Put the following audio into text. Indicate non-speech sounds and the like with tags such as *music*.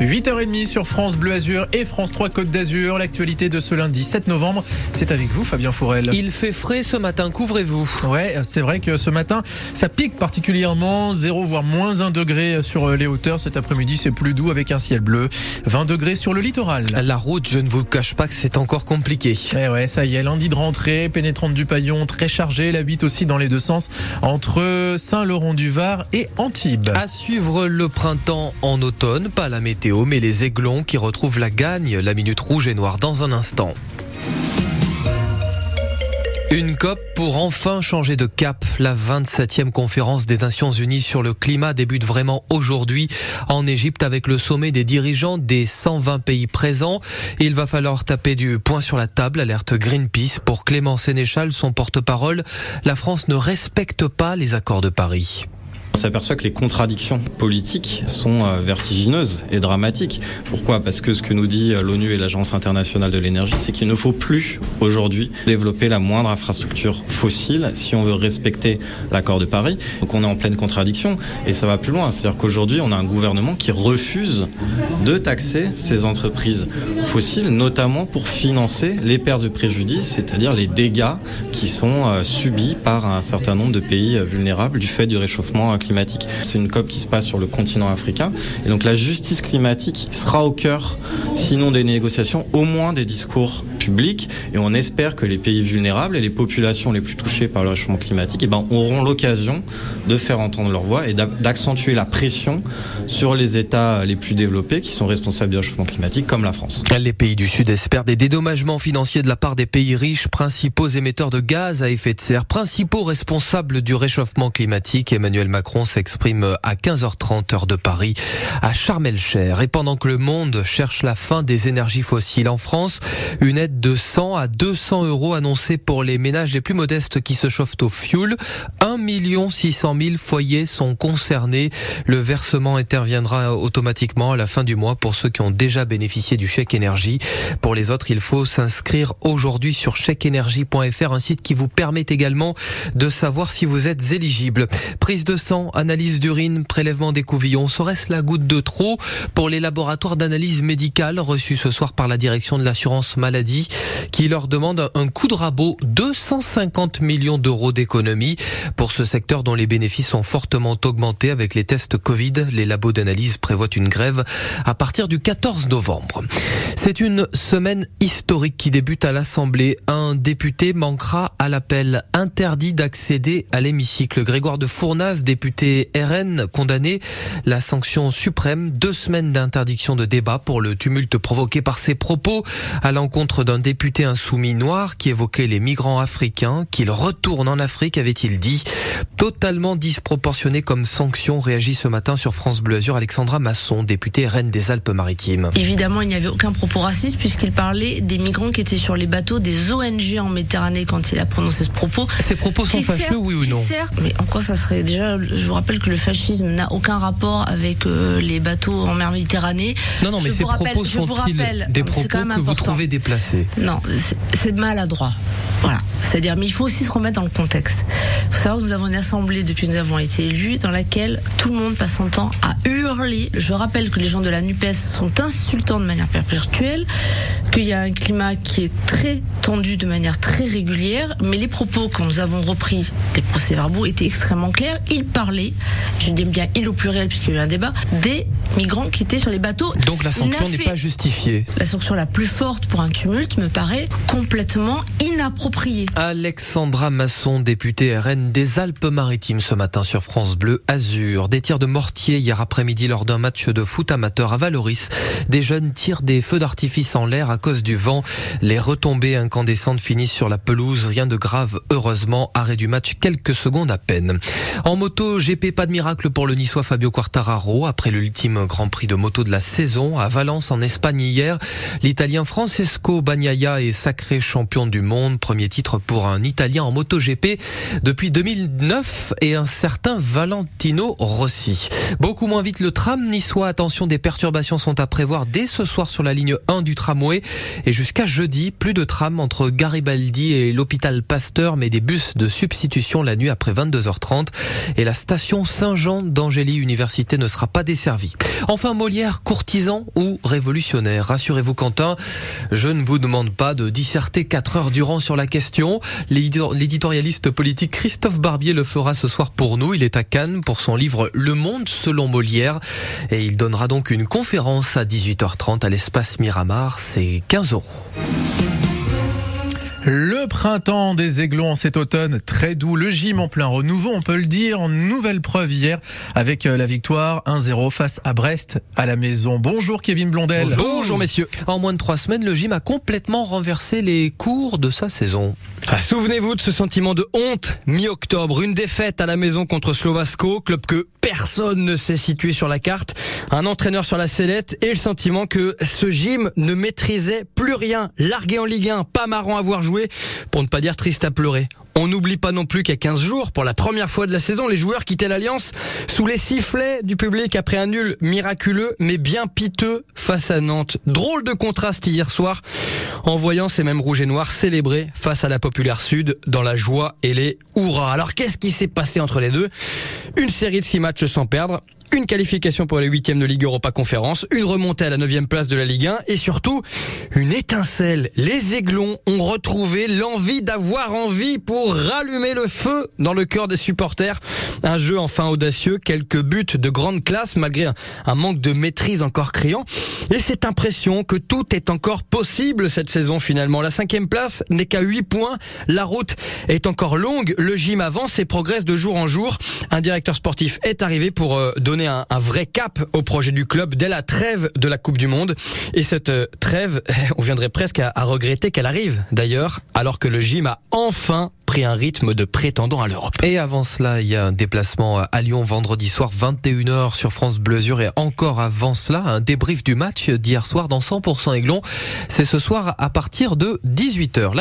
8h30 sur France Bleu Azur et France 3 Côte d'Azur. L'actualité de ce lundi 7 novembre, c'est avec vous Fabien Fourel. Il fait frais ce matin, couvrez-vous. Ouais, c'est vrai que ce matin, ça pique particulièrement, 0 voire moins 1 degré sur les hauteurs. Cet après-midi, c'est plus doux avec un ciel bleu, 20 degrés sur le littoral. La route, je ne vous cache pas que c'est encore compliqué. Eh ouais, ça y est, lundi de rentrée, pénétrante du paillon, très chargé, la bite aussi dans les deux sens, entre Saint-Laurent-du-Var et Antibes. À suivre le printemps en automne, pas la météo mais les aiglons qui retrouvent la gagne, la minute rouge et noire dans un instant. Une COP pour enfin changer de cap. La 27e conférence des Nations Unies sur le climat débute vraiment aujourd'hui en Égypte avec le sommet des dirigeants des 120 pays présents. Il va falloir taper du poing sur la table, alerte Greenpeace. Pour Clément Sénéchal, son porte-parole, la France ne respecte pas les accords de Paris. On s'aperçoit que les contradictions politiques sont euh, vertigineuses et dramatiques. Pourquoi? Parce que ce que nous dit euh, l'ONU et l'Agence internationale de l'énergie, c'est qu'il ne faut plus aujourd'hui développer la moindre infrastructure fossile si on veut respecter l'accord de Paris. Donc on est en pleine contradiction et ça va plus loin. C'est-à-dire qu'aujourd'hui, on a un gouvernement qui refuse de taxer ces entreprises fossiles, notamment pour financer les pertes de préjudice, c'est-à-dire les dégâts qui sont euh, subis par un certain nombre de pays vulnérables du fait du réchauffement climatique C'est une COP qui se passe sur le continent africain. Et donc la justice climatique sera au cœur, sinon des négociations, au moins des discours publics. Et on espère que les pays vulnérables et les populations les plus touchées par le réchauffement climatique eh ben, auront l'occasion de faire entendre leur voix et d'accentuer la pression sur les États les plus développés qui sont responsables du réchauffement climatique, comme la France. Les pays du Sud espèrent des dédommagements financiers de la part des pays riches, principaux émetteurs de gaz à effet de serre, principaux responsables du réchauffement climatique. Emmanuel Macron s'exprime à 15h30 heure de Paris à Charmelcher. Et pendant que le monde cherche la fin des énergies fossiles en France, une aide de 100 à 200 euros annoncée pour les ménages les plus modestes qui se chauffent au fioul. 1 600 000 foyers sont concernés. Le versement interviendra automatiquement à la fin du mois pour ceux qui ont déjà bénéficié du chèque énergie. Pour les autres, il faut s'inscrire aujourd'hui sur chèqueénergie.fr, un site qui vous permet également de savoir si vous êtes éligible. Prise de sang analyse d'urine, prélèvement des couvillons. Serait-ce la goutte de trop? Pour les laboratoires d'analyse médicale reçus ce soir par la direction de l'assurance maladie qui leur demande un coup de rabot 250 millions d'euros d'économie pour ce secteur dont les bénéfices ont fortement augmenté avec les tests Covid. Les labos d'analyse prévoient une grève à partir du 14 novembre. C'est une semaine historique qui débute à l'Assemblée. Un député manquera à l'appel interdit d'accéder à l'hémicycle. Grégoire de Fournas, député RN condamné la sanction suprême, deux semaines d'interdiction de débat pour le tumulte provoqué par ses propos à l'encontre d'un député insoumis noir qui évoquait les migrants africains, qu'il retourne en Afrique, avait-il dit. Totalement disproportionné comme sanction, réagit ce matin sur France Bleu Azur Alexandra Masson, députée RN des Alpes-Maritimes. Évidemment, il n'y avait aucun propos raciste puisqu'il parlait des migrants qui étaient sur les bateaux des ONG en Méditerranée quand il a prononcé ce propos. Ces propos sont fâcheux, oui ou non? Certes, mais en quoi ça serait? Déjà je vous rappelle que le fascisme n'a aucun rapport avec euh, les bateaux en mer Méditerranée. Non, non, mais ces propos sont-ils des propos que vous trouvez déplacés? Non, c'est maladroit. Voilà. C'est-à-dire, mais il faut aussi se remettre dans le contexte. Il faut savoir que nous avons une assemblée depuis que nous avons été élus dans laquelle tout le monde passe son temps à hurler. Je rappelle que les gens de la NUPES sont insultants de manière perpétuelle, qu'il y a un climat qui est très tendu de manière très régulière, mais les propos quand nous avons repris des procès-verbaux étaient extrêmement clairs. Ils parlaient, je dis bien il au pluriel puisqu'il y a eu un débat, des migrants qui étaient sur les bateaux. Donc la sanction n'est pas justifiée. La sanction la plus forte pour un tumulte me paraît complètement inappropriée. Alexandra Masson, députée RN des Alpes-Maritimes ce matin sur France Bleu Azur. Des tirs de mortier hier après-midi lors d'un match de foot amateur à Valoris. Des jeunes tirent des feux d'artifice en l'air à cause du vent. Les retombées incandescentes finissent sur la pelouse. Rien de grave, heureusement. Arrêt du match quelques secondes à peine. En moto, GP, pas de miracle pour le niçois Fabio Quartararo. Après l'ultime Grand Prix de moto de la saison à Valence en Espagne hier, l'Italien Francesco Bagnaia est sacré champion du monde. Premier titre pour un Italien en moto GP depuis 2009 et un certain Valentino Rossi. Beaucoup moins vite le tram niçois. Attention, des perturbations sont à prévoir dès ce soir sur la ligne 1 du tramway. Et jusqu'à jeudi, plus de trams entre Garibaldi et l'hôpital Pasteur, mais des bus de substitution la nuit après 22h30. Et la station Saint-Jean d'Angély Université ne sera pas desservie. Enfin, Molière, courtisan ou révolutionnaire Rassurez-vous Quentin, je ne vous demande pas de disserter 4 heures durant sur la question. L'éditorialiste politique Christophe Barbier le fera ce soir pour nous. Il est à Cannes pour son livre Le Monde selon Molière et il donnera donc une conférence à 18h30 à l'espace Miramar. C'est 15 euros. Le printemps des Aiglons en cet automne, très doux. Le gym en plein renouveau, on peut le dire. Nouvelle preuve hier avec euh, la victoire 1-0 face à Brest à la maison. Bonjour Kevin Blondel. Bonjour, messieurs. En moins de trois semaines, le gym a complètement renversé les cours de sa saison. Ah, souvenez-vous de ce sentiment de honte mi-octobre. Une défaite à la maison contre Slovasco, club que personne ne sait situer sur la carte. Un entraîneur sur la sellette et le sentiment que ce gym ne maîtrisait plus rien. Largué en Ligue 1, pas marrant à voir jouer pour ne pas dire triste à pleurer. On n'oublie pas non plus qu'à 15 jours, pour la première fois de la saison, les joueurs quittaient l'Alliance sous les sifflets du public après un nul miraculeux mais bien piteux face à Nantes. Drôle de contraste hier soir en voyant ces mêmes rouges et noirs célébrer face à la populaire sud dans la joie et les hurrahs. Alors qu'est-ce qui s'est passé entre les deux? Une série de six matchs sans perdre, une qualification pour les huitièmes de Ligue Europa Conférence, une remontée à la neuvième place de la Ligue 1 et surtout une étincelle. Les Aiglons ont retrouvé l'envie d'avoir envie pour rallumer le feu dans le cœur des supporters. Un jeu enfin audacieux, quelques buts de grande classe malgré un, manque de maîtrise encore criant. Et cette impression que tout est encore possible cette saison finalement. La cinquième place n'est qu'à 8 points. La route est encore longue. Le gym avance et progresse de jour en jour. Un directeur sportif est arrivé pour euh, un, vrai cap au projet du club dès la trêve de la Coupe du Monde. Et cette euh, trêve, *laughs* on viendrait presque à, regretter qu'elle arrive d'ailleurs, alors que le gym a enfin pris un rythme de prétendant à l'Europe. Et avant cela, il y a un déplacement à Lyon vendredi soir 21h sur France Bleu et encore avant cela, un débrief du match d'hier soir dans 100% Aiglon. C'est ce soir à partir de 18h.